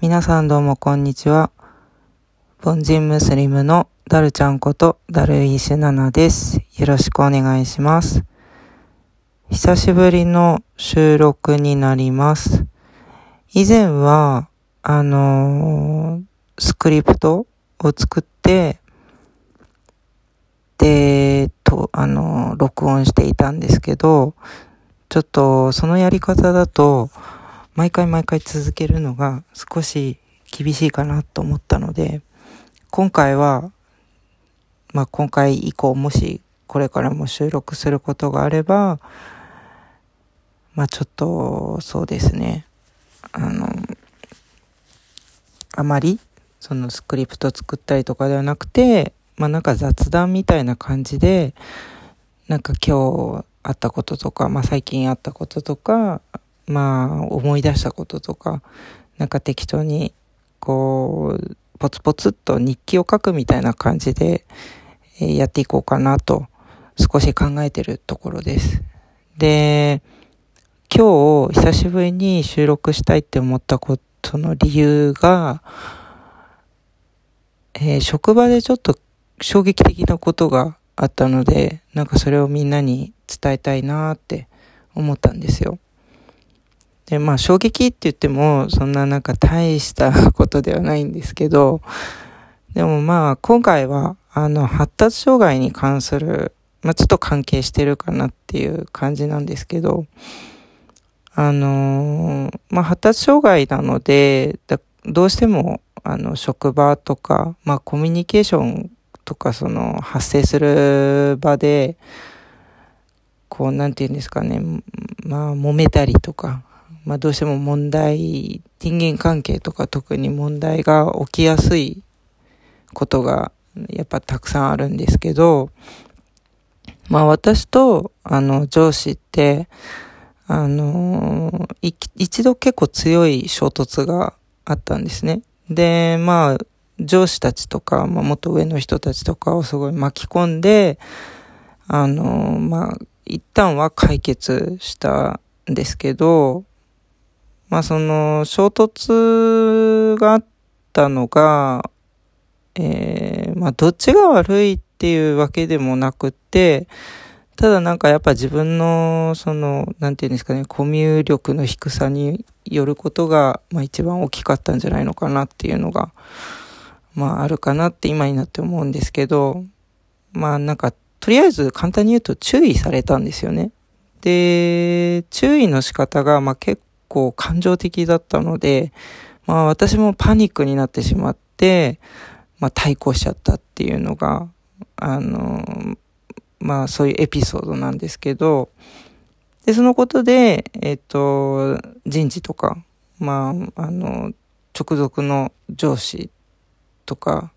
皆さんどうもこんにちは。凡人ムスリムのダルちゃんことダルイシュナナです。よろしくお願いします。久しぶりの収録になります。以前は、あのー、スクリプトを作って、で、と、あのー、録音していたんですけど、ちょっとそのやり方だと、毎回毎回続けるのが少し厳しいかなと思ったので、今回は、まあ今回以降もしこれからも収録することがあれば、まあちょっとそうですね、あの、あまりそのスクリプト作ったりとかではなくて、まあなんか雑談みたいな感じで、なんか今日あったこととか、まあ最近あったこととか、まあ、思い出したこととか、なんか適当に、こう、ポツポツっと日記を書くみたいな感じで、え、やっていこうかなと、少し考えてるところです。で、今日、久しぶりに収録したいって思ったことの理由が、えー、職場でちょっと衝撃的なことがあったので、なんかそれをみんなに伝えたいなって思ったんですよ。で、まあ衝撃って言っても、そんななんか大したことではないんですけど、でもまあ今回は、あの、発達障害に関する、まあちょっと関係してるかなっていう感じなんですけど、あのー、まあ発達障害なので、どうしても、あの、職場とか、まあコミュニケーションとか、その、発生する場で、こう、なんて言うんですかね、まあ、揉めたりとか、まあどうしても問題、人間関係とか特に問題が起きやすいことがやっぱたくさんあるんですけど、まあ私とあの上司って、あの、一度結構強い衝突があったんですね。で、まあ上司たちとか、まあもっと上の人たちとかをすごい巻き込んで、あの、まあ一旦は解決したんですけど、まあその衝突があったのが、えー、まあどっちが悪いっていうわけでもなくて、ただなんかやっぱ自分のその、なんていうんですかね、コミュ力の低さによることが、まあ一番大きかったんじゃないのかなっていうのが、まああるかなって今になって思うんですけど、まあなんか、とりあえず簡単に言うと注意されたんですよね。で、注意の仕方が、まあ結構感情的だったので、まあ私もパニックになってしまって、まあ対抗しちゃったっていうのが、あの、まあそういうエピソードなんですけど、で、そのことで、えっ、と、人事とか、まあ、あの、直属の上司とか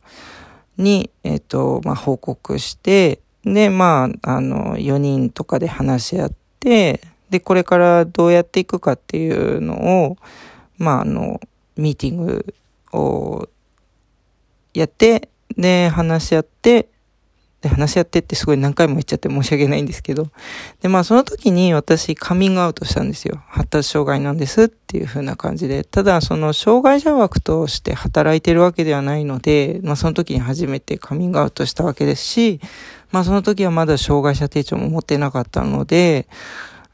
に、えっ、と、まあ報告して、で、まあ、あの、4人とかで話し合って、で、これからどうやっていくかっていうのを、まあ、あの、ミーティングをやって、で、話し合って、で、話し合ってってすごい何回も言っちゃって申し訳ないんですけど。で、まあその時に私カミングアウトしたんですよ。発達障害なんですっていう風な感じで。ただ、その障害者枠として働いてるわけではないので、まあその時に初めてカミングアウトしたわけですし、まあその時はまだ障害者手帳も持ってなかったので、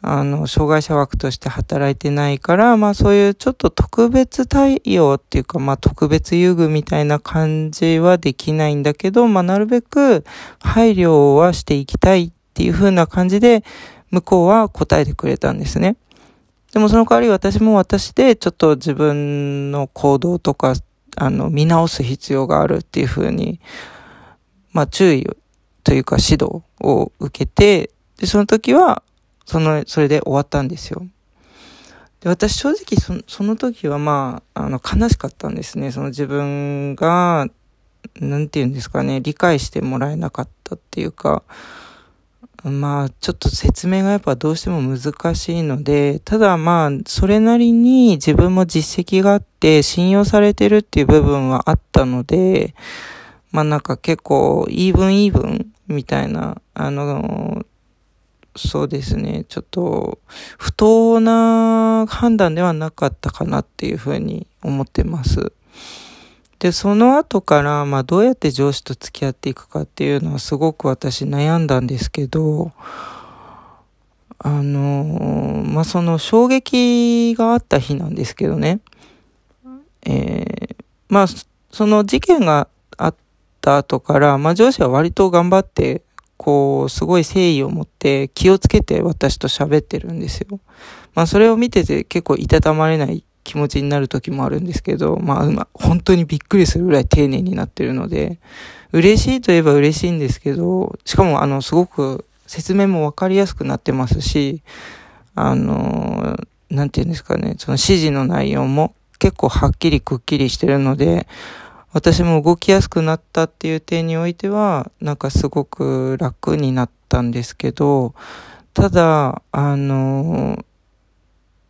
あの、障害者枠として働いてないから、まあそういうちょっと特別対応っていうか、まあ特別優遇みたいな感じはできないんだけど、まあなるべく配慮はしていきたいっていう風な感じで、向こうは答えてくれたんですね。でもその代わり私も私でちょっと自分の行動とか、あの、見直す必要があるっていう風に、まあ注意というか指導を受けて、で、その時は、その、それで終わったんですよ。で、私正直そその時はまあ、あの、悲しかったんですね。その自分が、なんて言うんですかね、理解してもらえなかったっていうか、まあ、ちょっと説明がやっぱどうしても難しいので、ただまあ、それなりに自分も実績があって信用されてるっていう部分はあったので、まあなんか結構、イーブンイーブンみたいな、あの、そうですね、ちょっと、不当な判断ではなかったかなっていうふうに思ってます。で、その後から、まあ、どうやって上司と付き合っていくかっていうのはすごく私悩んだんですけど、あのまあ、その衝撃があった日なんですけどね、えー、まあ、その事件があった後から、まあ、上司は割と頑張って、こう、すごい誠意を持って気をつけて私と喋ってるんですよ。まあ、それを見てて結構いたたまれない気持ちになる時もあるんですけど、まあ、本当にびっくりするぐらい丁寧になってるので、嬉しいといえば嬉しいんですけど、しかもあの、すごく説明もわかりやすくなってますし、あの、なんて言うんですかね、その指示の内容も結構はっきりくっきりしてるので、私も動きやすくなったっていう点においては、なんかすごく楽になったんですけど、ただ、あの、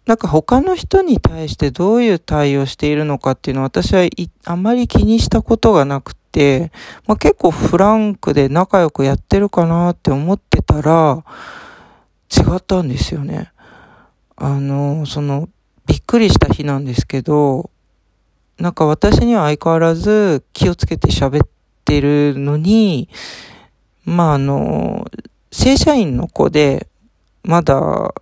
なんか他の人に対してどういう対応しているのかっていうのは私はあまり気にしたことがなくて、まあ、結構フランクで仲良くやってるかなって思ってたら、違ったんですよね。あの、その、びっくりした日なんですけど、なんか私には相変わらず気をつけて喋ってるのに、まああの、正社員の子で、まだ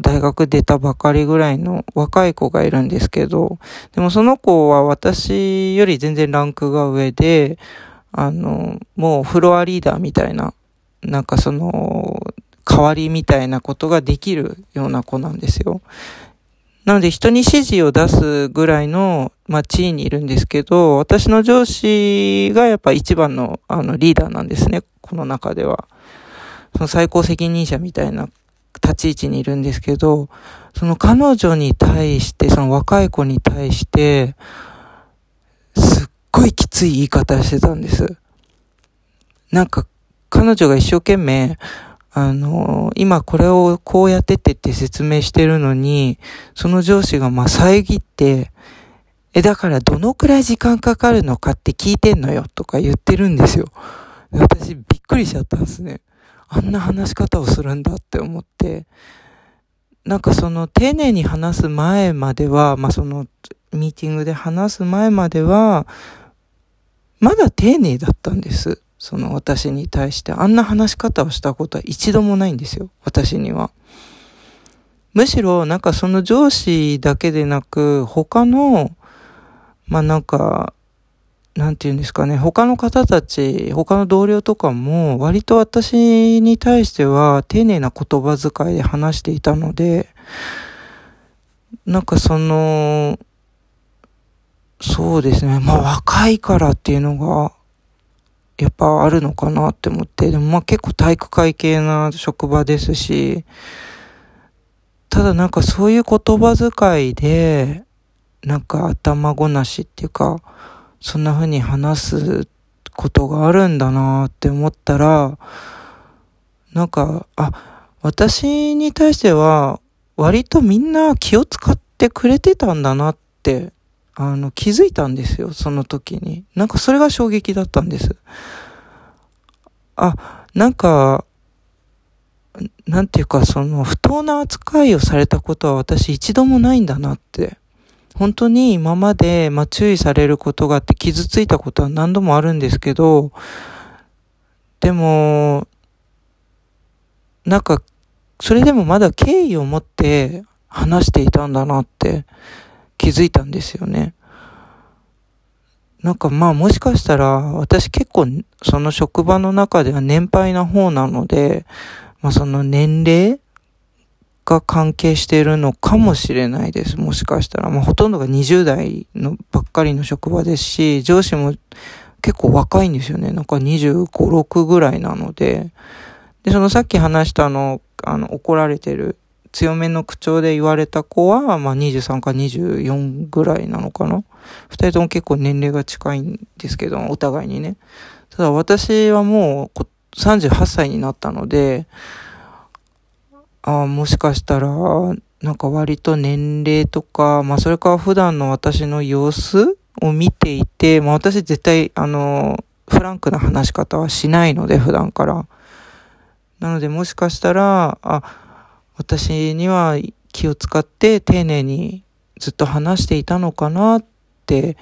大学出たばかりぐらいの若い子がいるんですけど、でもその子は私より全然ランクが上で、あの、もうフロアリーダーみたいな、なんかその、代わりみたいなことができるような子なんですよ。なので人に指示を出すぐらいの、まあ、地位にいるんですけど、私の上司がやっぱ一番の、あの、リーダーなんですね、この中では。その最高責任者みたいな立ち位置にいるんですけど、その彼女に対して、その若い子に対して、すっごいきつい言い方してたんです。なんか、彼女が一生懸命、あの、今これをこうやっててって説明してるのに、その上司がま遮って、え、だからどのくらい時間かかるのかって聞いてんのよとか言ってるんですよ。私びっくりしちゃったんですね。あんな話し方をするんだって思って、なんかその丁寧に話す前までは、まあそのミーティングで話す前までは、まだ丁寧だったんです。その私に対して。あんな話し方をしたことは一度もないんですよ。私には。むしろなんかその上司だけでなく、他の、まあなんか、なんて言うんですかね、他の方たち、他の同僚とかも、割と私に対しては丁寧な言葉遣いで話していたので、なんかその、そうですね、まあ若いからっていうのが、やっぱあるのかなって思って、でもまあ結構体育会系な職場ですし、ただなんかそういう言葉遣いで、なんか頭ごなしっていうか、そんな風に話すことがあるんだなって思ったら、なんか、あ、私に対しては、割とみんな気を使ってくれてたんだなって、あの、気づいたんですよ、その時に。なんかそれが衝撃だったんです。あ、なんか、なんていうか、その、不当な扱いをされたことは私一度もないんだなって本当に今まで、ま、注意されることがあって傷ついたことは何度もあるんですけど、でも、なんか、それでもまだ敬意を持って話していたんだなって気づいたんですよね。なんかまあもしかしたら私結構その職場の中では年配な方なので、まあその年齢が関係しているのかもしれないです。もしかしたら。まあ、ほとんどが20代のばっかりの職場ですし、上司も結構若いんですよね。なんか25、6ぐらいなので。で、そのさっき話したあの、あの、怒られてる、強めの口調で言われた子は、まあ23か24ぐらいなのかな。二人とも結構年齢が近いんですけど、お互いにね。ただ私はもう38歳になったので、あもしかしたら、なんか割と年齢とか、まあそれから普段の私の様子を見ていて、まあ私絶対、あの、フランクな話し方はしないので、普段から。なのでもしかしたら、あ、私には気を使って丁寧にずっと話していたのかなって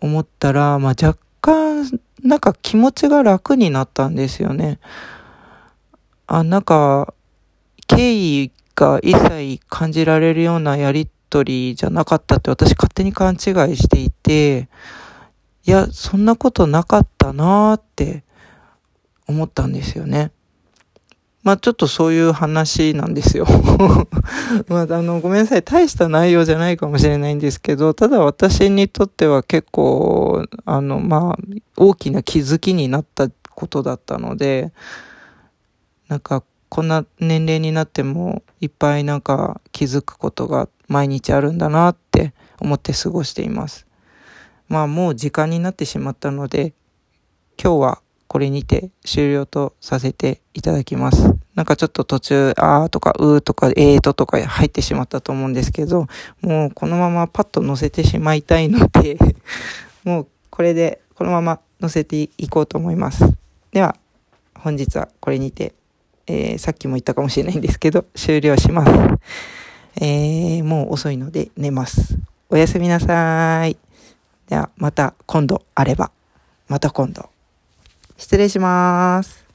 思ったら、まあ、若干、なんか気持ちが楽になったんですよね。あ、なんか、敬意が一切感じられるようなやりとりじゃなかったって私勝手に勘違いしていて、いや、そんなことなかったなーって思ったんですよね。まあちょっとそういう話なんですよ。まああの、ごめんなさい。大した内容じゃないかもしれないんですけど、ただ私にとっては結構、あの、まあ、大きな気づきになったことだったので、なんか、こんな年齢になってもいっぱいなんか気づくことが毎日あるんだなって思って過ごしています。まあもう時間になってしまったので、今日はこれにて終了とさせていただきます。なんかちょっと途中、あーとかうーとかえーととか入ってしまったと思うんですけど、もうこのままパッと載せてしまいたいので もうこれでこのまま載せていこうと思います。では、本日はこれにて、えー、さっきも言ったかもしれないんですけど、終了します。えー、もう遅いので寝ます。おやすみなさい。では、また今度あれば、また今度。失礼します。